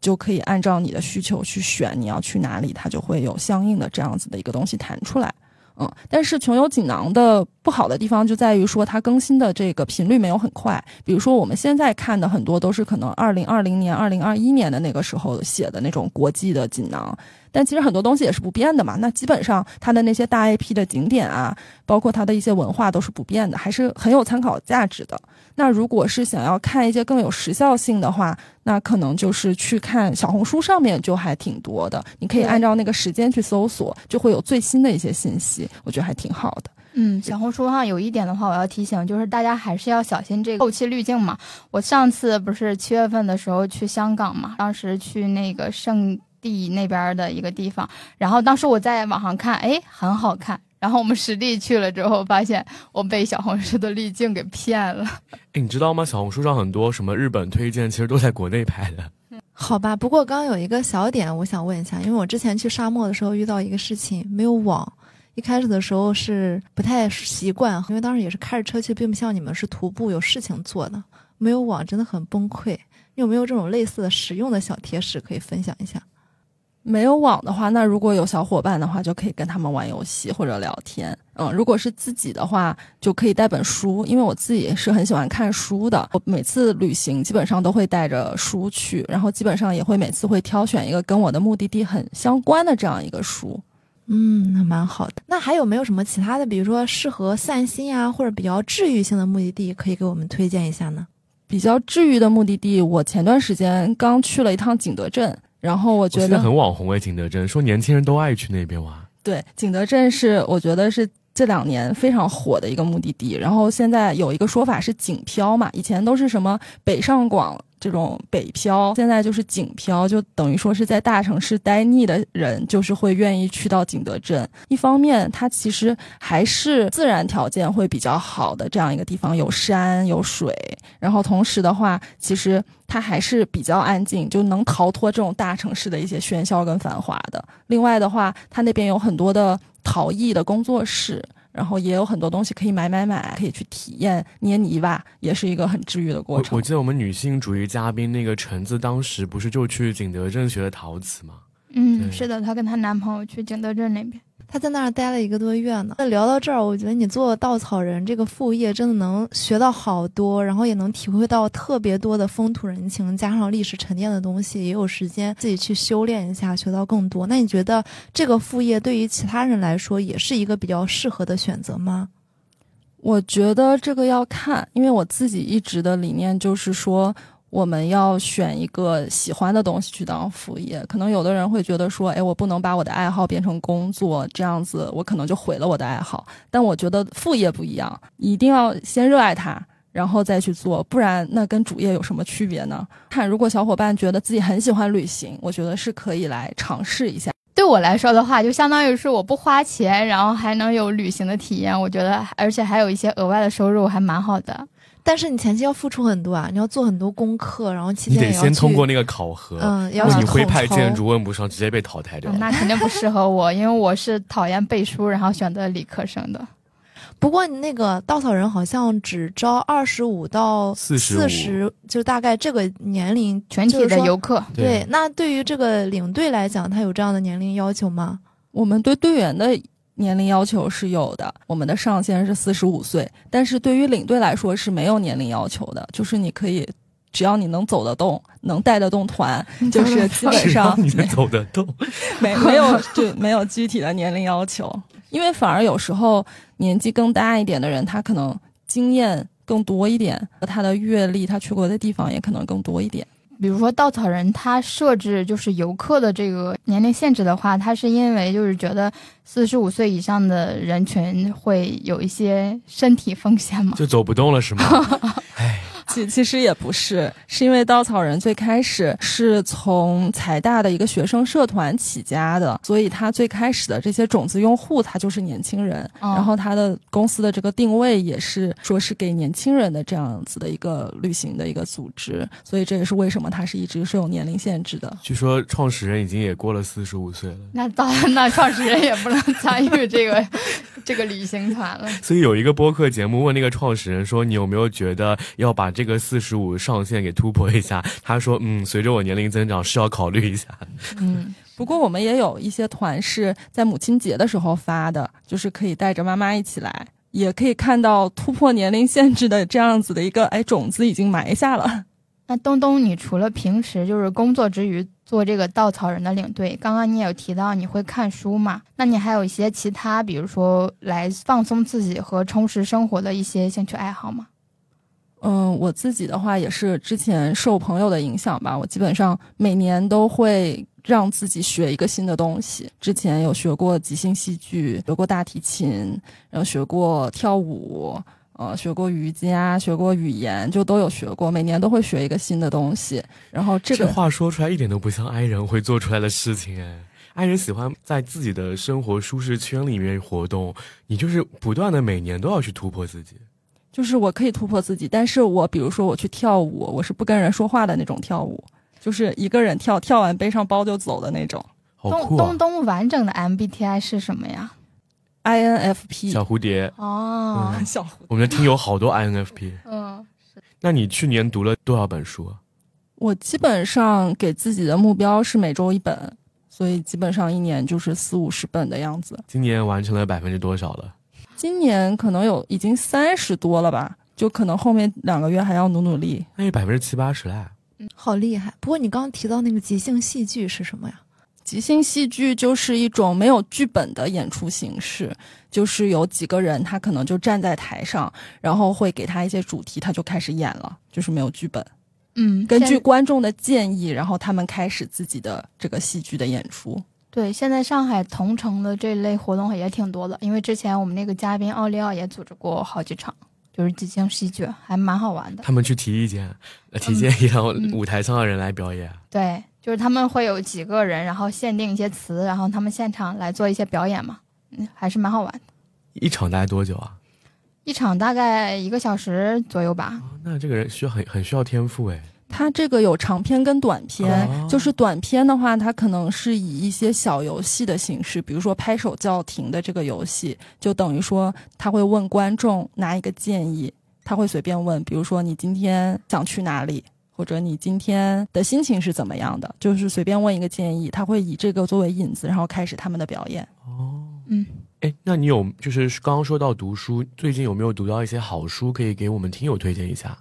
就可以按照你的需求去选你要去哪里，它就会有相应的这样子的一个东西弹出来。嗯，但是穷游锦囊的不好的地方就在于说它更新的这个频率没有很快。比如说我们现在看的很多都是可能二零二零年、二零二一年的那个时候写的那种国际的锦囊，但其实很多东西也是不变的嘛。那基本上它的那些大 IP 的景点啊，包括它的一些文化都是不变的，还是很有参考价值的。那如果是想要看一些更有时效性的话，那可能就是去看小红书上面就还挺多的，你可以按照那个时间去搜索，就会有最新的一些信息，我觉得还挺好的。嗯，小红书上有一点的话，我要提醒，就是大家还是要小心这个后期滤镜嘛。我上次不是七月份的时候去香港嘛，当时去那个圣地那边的一个地方。然后当时我在网上看，哎，很好看。然后我们实地去了之后，发现我被小红书的滤镜给骗了。[laughs] 哎，你知道吗？小红书上很多什么日本推荐，其实都在国内拍的。好吧，不过刚刚有一个小点，我想问一下，因为我之前去沙漠的时候遇到一个事情，没有网。一开始的时候是不太习惯，因为当时也是开着车去，并不像你们是徒步有事情做的，没有网真的很崩溃。你有没有这种类似的实用的小贴士可以分享一下？没有网的话，那如果有小伙伴的话，就可以跟他们玩游戏或者聊天。嗯，如果是自己的话，就可以带本书，因为我自己是很喜欢看书的。我每次旅行基本上都会带着书去，然后基本上也会每次会挑选一个跟我的目的地很相关的这样一个书。嗯，那蛮好的。那还有没有什么其他的，比如说适合散心啊，或者比较治愈性的目的地，可以给我们推荐一下呢？比较治愈的目的地，我前段时间刚去了一趟景德镇。然后我觉得很网红哎，景德镇说年轻人都爱去那边玩。对，景德镇是我觉得是这两年非常火的一个目的地。然后现在有一个说法是景漂嘛，以前都是什么北上广。这种北漂，现在就是景漂，就等于说是在大城市待腻的人，就是会愿意去到景德镇。一方面，它其实还是自然条件会比较好的这样一个地方，有山有水，然后同时的话，其实它还是比较安静，就能逃脱这种大城市的一些喧嚣跟繁华的。另外的话，它那边有很多的陶艺的工作室。然后也有很多东西可以买买买，可以去体验捏泥巴，也是一个很治愈的过程。我记得我们女性主义嘉宾那个橙子，当时不是就去景德镇学的陶瓷吗？嗯，是的，她跟她男朋友去景德镇那边。他在那儿待了一个多月呢。那聊到这儿，我觉得你做稻草人这个副业真的能学到好多，然后也能体会到特别多的风土人情，加上历史沉淀的东西，也有时间自己去修炼一下，学到更多。那你觉得这个副业对于其他人来说也是一个比较适合的选择吗？我觉得这个要看，因为我自己一直的理念就是说。我们要选一个喜欢的东西去当副业，可能有的人会觉得说，哎，我不能把我的爱好变成工作，这样子我可能就毁了我的爱好。但我觉得副业不一样，一定要先热爱它，然后再去做，不然那跟主业有什么区别呢？[laughs] 看，如果小伙伴觉得自己很喜欢旅行，我觉得是可以来尝试一下。对我来说的话，就相当于是我不花钱，然后还能有旅行的体验，我觉得而且还有一些额外的收入，还蛮好的。但是你前期要付出很多啊，你要做很多功课，然后期间你得先通过那个考核，嗯，要你徽派建筑问不上，直接被淘汰掉。那肯定不适合我，因为我是讨厌背书，然后选择理科生的。不过你那个稻草人好像只招二十五到四十，就大概这个年龄全体的游客。对，那对于这个领队来讲，他有这样的年龄要求吗？我们对队员的。年龄要求是有的，我们的上限是四十五岁，但是对于领队来说是没有年龄要求的，就是你可以，只要你能走得动，能带得动团，[laughs] 就是基本上你能走得动，[laughs] 没没有就没有具体的年龄要求，因为反而有时候年纪更大一点的人，他可能经验更多一点，他的阅历，他去过的地方也可能更多一点。比如说稻草人，他设置就是游客的这个年龄限制的话，他是因为就是觉得四十五岁以上的人群会有一些身体风险嘛，就走不动了是吗？[laughs] 哎。其其实也不是，是因为稻草人最开始是从财大的一个学生社团起家的，所以他最开始的这些种子用户他就是年轻人，然后他的公司的这个定位也是说是给年轻人的这样子的一个旅行的一个组织，所以这也是为什么他是一直是有年龄限制的。据说创始人已经也过了四十五岁了，那当然，那创始人也不能参与这个 [laughs] 这个旅行团了。[laughs] 所以有一个播客节目问那个创始人说：“你有没有觉得要把？”这个四十五上限给突破一下，[laughs] 他说：“嗯，随着我年龄增长，是要考虑一下。”嗯，不过我们也有一些团是在母亲节的时候发的，就是可以带着妈妈一起来，也可以看到突破年龄限制的这样子的一个哎种子已经埋下了。[laughs] 那东东，你除了平时就是工作之余做这个稻草人的领队，刚刚你也有提到你会看书嘛？那你还有一些其他，比如说来放松自己和充实生活的一些兴趣爱好吗？嗯，我自己的话也是之前受朋友的影响吧，我基本上每年都会让自己学一个新的东西。之前有学过即兴戏剧，学过大提琴，然后学过跳舞，呃，学过瑜伽，学过语言，就都有学过，每年都会学一个新的东西。然后这个话说出来一点都不像 i 人会做出来的事情哎爱人喜欢在自己的生活舒适圈里面活动，你就是不断的每年都要去突破自己。就是我可以突破自己，但是我比如说我去跳舞，我是不跟人说话的那种跳舞，就是一个人跳，跳完背上包就走的那种。东东东完整的 MBTI 是什么呀？INFP 小蝴蝶哦，小蝴蝶我们的听友好多 INFP。嗯，那你去年读了多少本书？我基本上给自己的目标是每周一本，所以基本上一年就是四五十本的样子。今年完成了百分之多少了？今年可能有已经三十多了吧，就可能后面两个月还要努努力。那有百分之七八十嘞，嗯，好厉害。不过你刚刚提到那个即兴戏剧是什么呀？即兴戏剧就是一种没有剧本的演出形式，就是有几个人，他可能就站在台上，然后会给他一些主题，他就开始演了，就是没有剧本。嗯，根据观众的建议，然后他们开始自己的这个戏剧的演出。对，现在上海同城的这类活动也挺多的，因为之前我们那个嘉宾奥利奥也组织过好几场，就是即兴戏剧，还蛮好玩的。他们去提意见，提建议让舞台上的人来表演。对。就是他们会有几个人，然后限定一些词，然后他们现场来做一些表演嘛，嗯，还是蛮好玩的。一场大概多久啊？一场大概一个小时左右吧。那这个人需要很很需要天赋哎。他这个有长篇跟短篇，就是短篇的话，它可能是以一些小游戏的形式，比如说拍手叫停的这个游戏，就等于说他会问观众拿一个建议，他会随便问，比如说你今天想去哪里？或者你今天的心情是怎么样的？就是随便问一个建议，他会以这个作为引子，然后开始他们的表演。哦，嗯，哎，那你有就是刚刚说到读书，最近有没有读到一些好书，可以给我们听友推荐一下？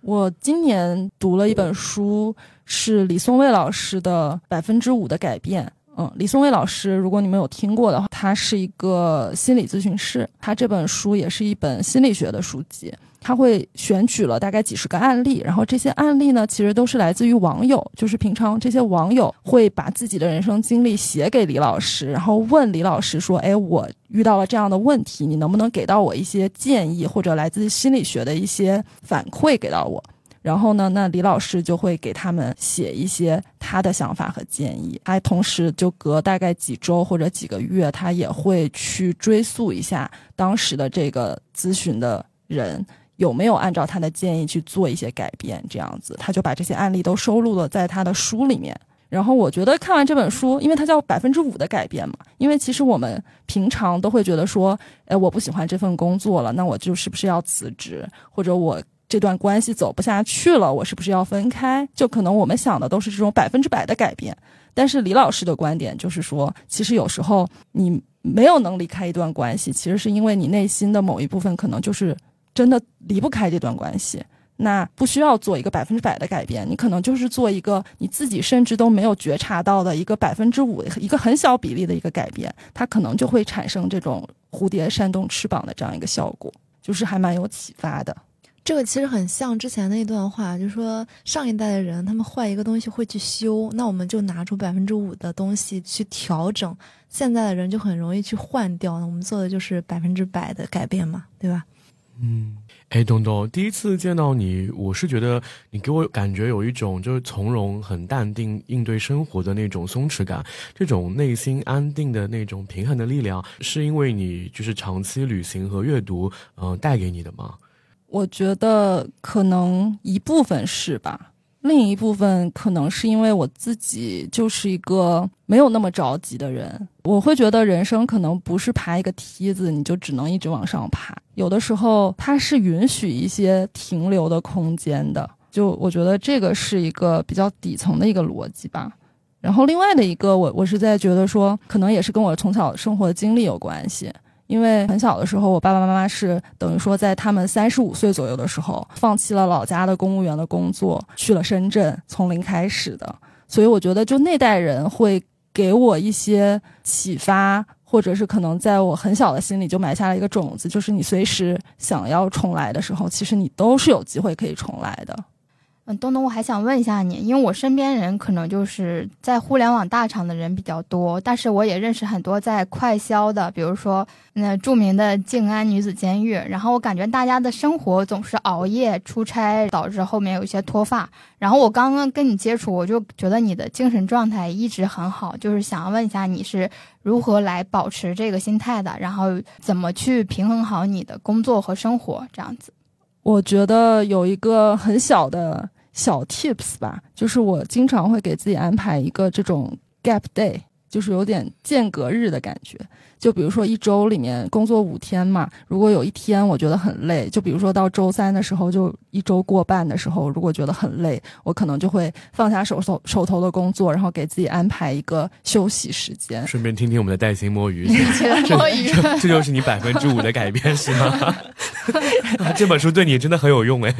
我今年读了一本书，是李松蔚老师的《百分之五的改变》。嗯，李松蔚老师，如果你们有听过的话，他是一个心理咨询师，他这本书也是一本心理学的书籍。他会选取了大概几十个案例，然后这些案例呢，其实都是来自于网友，就是平常这些网友会把自己的人生经历写给李老师，然后问李老师说：“哎，我遇到了这样的问题，你能不能给到我一些建议，或者来自心理学的一些反馈给到我？”然后呢，那李老师就会给他们写一些他的想法和建议，还同时就隔大概几周或者几个月，他也会去追溯一下当时的这个咨询的人。有没有按照他的建议去做一些改变？这样子，他就把这些案例都收录了在他的书里面。然后我觉得看完这本书，因为它叫百分之五的改变嘛。因为其实我们平常都会觉得说，哎，我不喜欢这份工作了，那我就是不是要辞职？或者我这段关系走不下去了，我是不是要分开？就可能我们想的都是这种百分之百的改变。但是李老师的观点就是说，其实有时候你没有能离开一段关系，其实是因为你内心的某一部分可能就是。真的离不开这段关系，那不需要做一个百分之百的改变，你可能就是做一个你自己甚至都没有觉察到的一个百分之五一个很小比例的一个改变，它可能就会产生这种蝴蝶扇动翅膀的这样一个效果，就是还蛮有启发的。这个其实很像之前那段话，就是说上一代的人他们坏一个东西会去修，那我们就拿出百分之五的东西去调整，现在的人就很容易去换掉，那我们做的就是百分之百的改变嘛，对吧？嗯，哎，东东，第一次见到你，我是觉得你给我感觉有一种就是从容、很淡定应对生活的那种松弛感，这种内心安定的那种平衡的力量，是因为你就是长期旅行和阅读，嗯，带给你的吗？我觉得可能一部分是吧。另一部分可能是因为我自己就是一个没有那么着急的人，我会觉得人生可能不是爬一个梯子，你就只能一直往上爬。有的时候它是允许一些停留的空间的，就我觉得这个是一个比较底层的一个逻辑吧。然后另外的一个，我我是在觉得说，可能也是跟我从小生活的经历有关系。因为很小的时候，我爸爸妈妈是等于说在他们三十五岁左右的时候，放弃了老家的公务员的工作，去了深圳，从零开始的。所以我觉得，就那代人会给我一些启发，或者是可能在我很小的心里就埋下了一个种子，就是你随时想要重来的时候，其实你都是有机会可以重来的。嗯，东东，我还想问一下你，因为我身边人可能就是在互联网大厂的人比较多，但是我也认识很多在快销的，比如说那著名的静安女子监狱。然后我感觉大家的生活总是熬夜、出差，导致后面有一些脱发。然后我刚刚跟你接触，我就觉得你的精神状态一直很好，就是想要问一下你是如何来保持这个心态的，然后怎么去平衡好你的工作和生活这样子。我觉得有一个很小的。小 tips 吧，就是我经常会给自己安排一个这种 gap day，就是有点间隔日的感觉。就比如说一周里面工作五天嘛，如果有一天我觉得很累，就比如说到周三的时候，就一周过半的时候，如果觉得很累，我可能就会放下手手手头的工作，然后给自己安排一个休息时间。顺便听听我们的带薪摸鱼，摸鱼，这就是你百分之五的改变是吗？[laughs] 这本书对你真的很有用哎。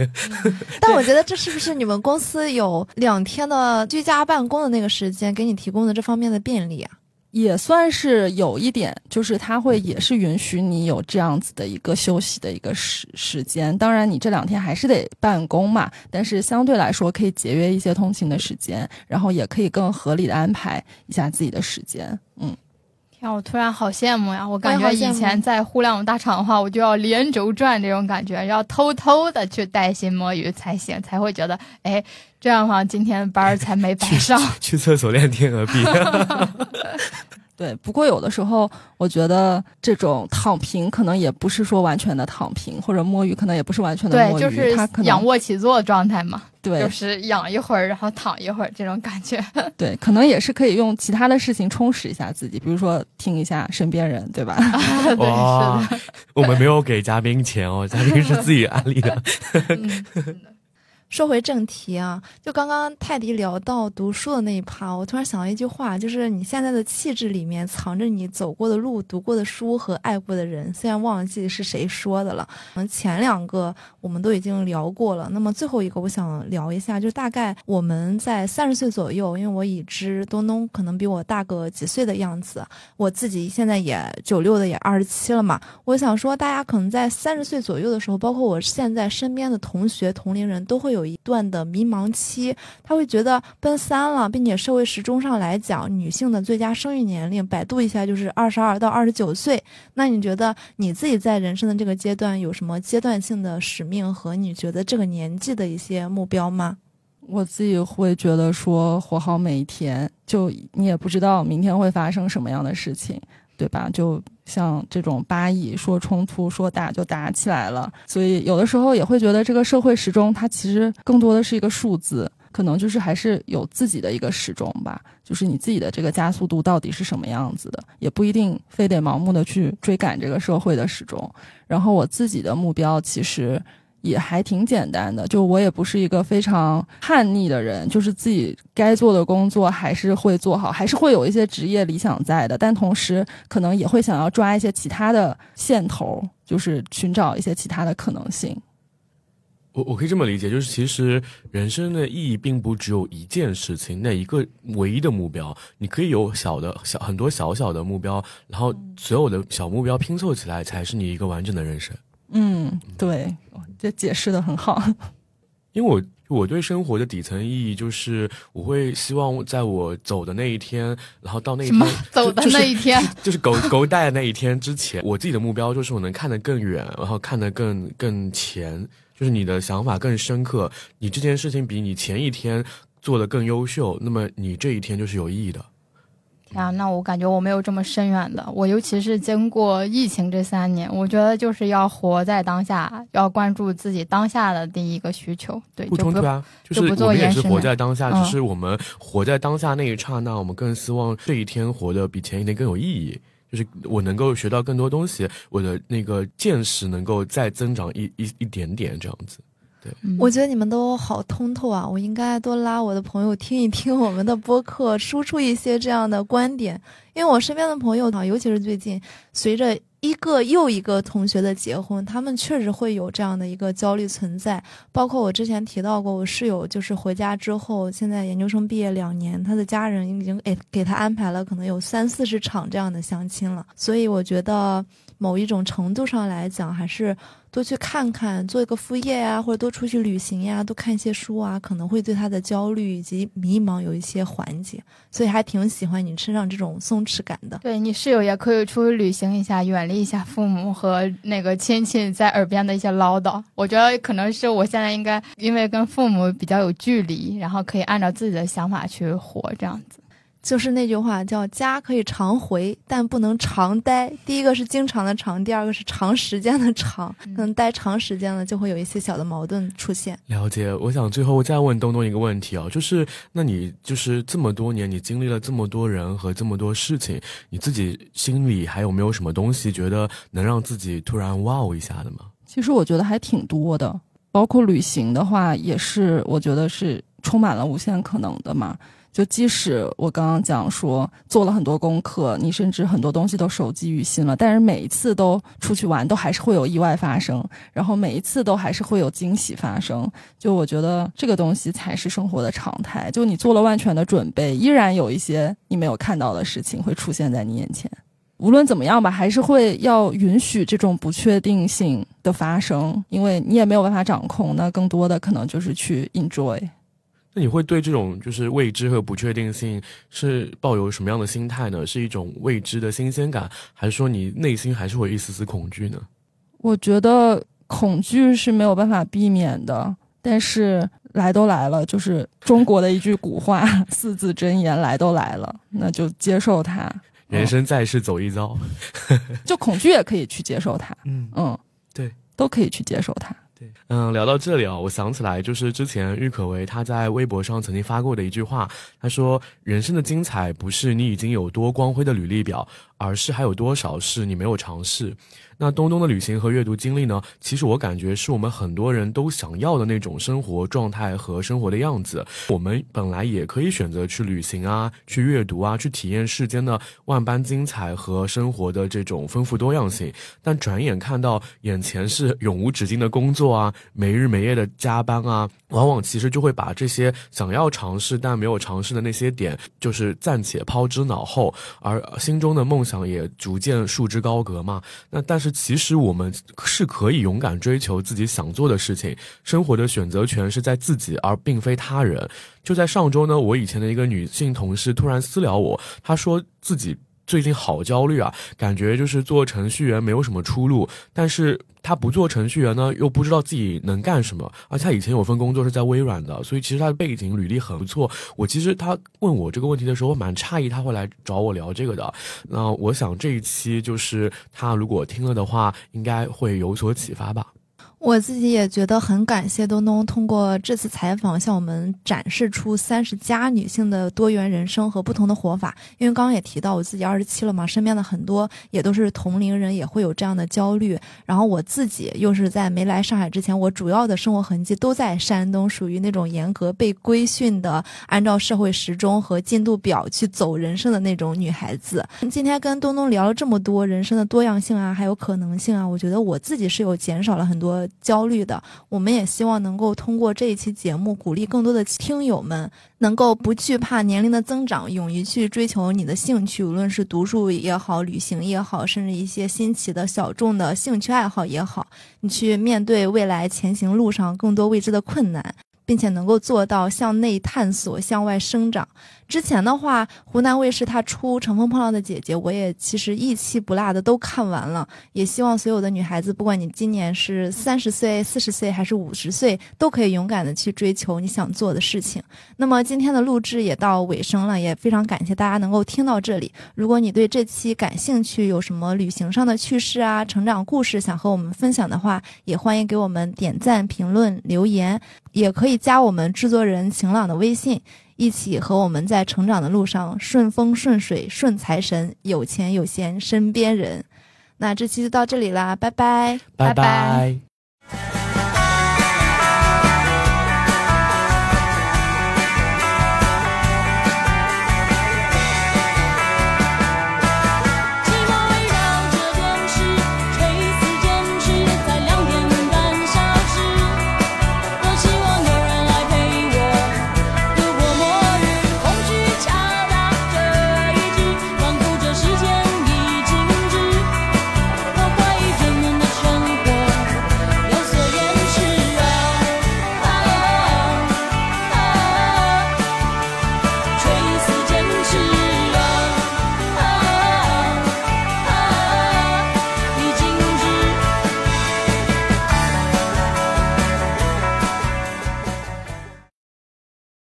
但我觉得这是不是你们公司有两天的居家办公的那个时间给你提供的这方面的便利啊？也算是有一点，就是他会也是允许你有这样子的一个休息的一个时时间。当然，你这两天还是得办公嘛，但是相对来说可以节约一些通勤的时间，然后也可以更合理的安排一下自己的时间。嗯。天，我突然好羡慕呀！我感觉以前在互联网大厂的话，我就要连轴转这种感觉，要偷偷的去带薪摸鱼才行，才会觉得，哎，这样的话今天班儿才没 [laughs] 白上。去厕所练天鹅臂。对，不过有的时候我觉得这种躺平可能也不是说完全的躺平，或者摸鱼可能也不是完全的摸鱼，就是仰卧起坐状态嘛。对，就是养一会儿，然后躺一会儿这种感觉。[laughs] 对，可能也是可以用其他的事情充实一下自己，比如说听一下身边人，对吧？[laughs] 对，是的，我们没有给嘉宾钱哦，嘉宾是自己安利的。[laughs] 说回正题啊，就刚刚泰迪聊到读书的那一趴，我突然想到一句话，就是你现在的气质里面藏着你走过的路、读过的书和爱过的人。虽然忘记是谁说的了，可能前两个我们都已经聊过了。那么最后一个，我想聊一下，就大概我们在三十岁左右，因为我已知东东可能比我大个几岁的样子，我自己现在也九六的，也二十七了嘛。我想说，大家可能在三十岁左右的时候，包括我现在身边的同学、同龄人都会有。有一段的迷茫期，他会觉得奔三了，并且社会时钟上来讲，女性的最佳生育年龄，百度一下就是二十二到二十九岁。那你觉得你自己在人生的这个阶段有什么阶段性的使命和你觉得这个年纪的一些目标吗？我自己会觉得说，活好每一天，就你也不知道明天会发生什么样的事情。对吧？就像这种八亿说冲突说打就打起来了，所以有的时候也会觉得这个社会时钟它其实更多的是一个数字，可能就是还是有自己的一个时钟吧，就是你自己的这个加速度到底是什么样子的，也不一定非得盲目的去追赶这个社会的时钟。然后我自己的目标其实。也还挺简单的，就我也不是一个非常叛逆的人，就是自己该做的工作还是会做好，还是会有一些职业理想在的，但同时可能也会想要抓一些其他的线头，就是寻找一些其他的可能性。我我可以这么理解，就是其实人生的意义并不只有一件事情，那一个唯一的目标，你可以有小的小很多小小的目标，然后所有的小目标拼凑起来，才是你一个完整的人生。嗯，对，这解释的很好。因为我我对生活的底层意义就是，我会希望在我走的那一天，然后到那一天走的那一天，就是狗狗带的那一天之前，我自己的目标就是我能看得更远，然后看得更更前，就是你的想法更深刻，你这件事情比你前一天做的更优秀，那么你这一天就是有意义的。呀，那我感觉我没有这么深远的。我尤其是经过疫情这三年，我觉得就是要活在当下，要关注自己当下的第一个需求。对，不冲突啊，就是我们也是活在当下，只是我们活在当下那一刹那，我们更希望这一天活得比前一天更有意义。就是我能够学到更多东西，我的那个见识能够再增长一一一点点这样子。对，我觉得你们都好通透啊！我应该多拉我的朋友听一听我们的播客，输出一些这样的观点。因为我身边的朋友啊，尤其是最近，随着一个又一个同学的结婚，他们确实会有这样的一个焦虑存在。包括我之前提到过，我室友就是回家之后，现在研究生毕业两年，他的家人已经给给他安排了可能有三四十场这样的相亲了。所以我觉得某一种程度上来讲，还是。多去看看，做一个副业啊，或者多出去旅行呀，多看一些书啊，可能会对他的焦虑以及迷茫有一些缓解。所以还挺喜欢你身上这种松弛感的。对你室友也可以出去旅行一下，远离一下父母和那个亲戚在耳边的一些唠叨。我觉得可能是我现在应该因为跟父母比较有距离，然后可以按照自己的想法去活，这样子。就是那句话叫“家可以常回，但不能常待”。第一个是经常的常，第二个是长时间的长。可能待长时间了，就会有一些小的矛盾出现。了解。我想最后再问东东一个问题啊，就是那你就是这么多年，你经历了这么多人和这么多事情，你自己心里还有没有什么东西觉得能让自己突然哇哦一下的吗？其实我觉得还挺多的，包括旅行的话，也是我觉得是充满了无限可能的嘛。就即使我刚刚讲说做了很多功课，你甚至很多东西都熟记于心了，但是每一次都出去玩，都还是会有意外发生，然后每一次都还是会有惊喜发生。就我觉得这个东西才是生活的常态。就你做了万全的准备，依然有一些你没有看到的事情会出现在你眼前。无论怎么样吧，还是会要允许这种不确定性的发生，因为你也没有办法掌控。那更多的可能就是去 enjoy。那你会对这种就是未知和不确定性是抱有什么样的心态呢？是一种未知的新鲜感，还是说你内心还是会一丝丝恐惧呢？我觉得恐惧是没有办法避免的，但是来都来了，就是中国的一句古话，[laughs] 四字真言：来都来了，那就接受它。人生在世走一遭，就恐惧也可以去接受它。嗯嗯，对，都可以去接受它。嗯，聊到这里啊，我想起来，就是之前郁可唯她在微博上曾经发过的一句话，她说：“人生的精彩不是你已经有多光辉的履历表，而是还有多少是你没有尝试。”那东东的旅行和阅读经历呢？其实我感觉是我们很多人都想要的那种生活状态和生活的样子。我们本来也可以选择去旅行啊，去阅读啊，去体验世间的万般精彩和生活的这种丰富多样性。但转眼看到眼前是永无止境的工作啊，没日没夜的加班啊，往往其实就会把这些想要尝试但没有尝试的那些点，就是暂且抛之脑后，而心中的梦想也逐渐束之高阁嘛。那但是。其实我们是可以勇敢追求自己想做的事情，生活的选择权是在自己，而并非他人。就在上周呢，我以前的一个女性同事突然私聊我，她说自己。最近好焦虑啊，感觉就是做程序员没有什么出路。但是他不做程序员呢，又不知道自己能干什么。而且他以前有份工作是在微软的，所以其实他的背景履历很不错。我其实他问我这个问题的时候，我蛮诧异他会来找我聊这个的。那我想这一期就是他如果听了的话，应该会有所启发吧。我自己也觉得很感谢东东通过这次采访向我们展示出三十加女性的多元人生和不同的活法。因为刚刚也提到我自己二十七了嘛，身边的很多也都是同龄人，也会有这样的焦虑。然后我自己又是在没来上海之前，我主要的生活痕迹都在山东，属于那种严格被规训的，按照社会时钟和进度表去走人生的那种女孩子。今天跟东东聊了这么多人生的多样性啊，还有可能性啊，我觉得我自己是有减少了很多。焦虑的，我们也希望能够通过这一期节目，鼓励更多的听友们能够不惧怕年龄的增长，勇于去追求你的兴趣，无论是读书也好，旅行也好，甚至一些新奇的小众的兴趣爱好也好，你去面对未来前行路上更多未知的困难。并且能够做到向内探索、向外生长。之前的话，湖南卫视它出《乘风破浪的姐姐》，我也其实一期不落的都看完了。也希望所有的女孩子，不管你今年是三十岁、四十岁还是五十岁，都可以勇敢的去追求你想做的事情。那么今天的录制也到尾声了，也非常感谢大家能够听到这里。如果你对这期感兴趣，有什么旅行上的趣事啊、成长故事想和我们分享的话，也欢迎给我们点赞、评论、留言。也可以加我们制作人晴朗的微信，一起和我们在成长的路上顺风顺水顺财神，有钱有闲身边人。那这期就到这里啦，拜拜，拜拜。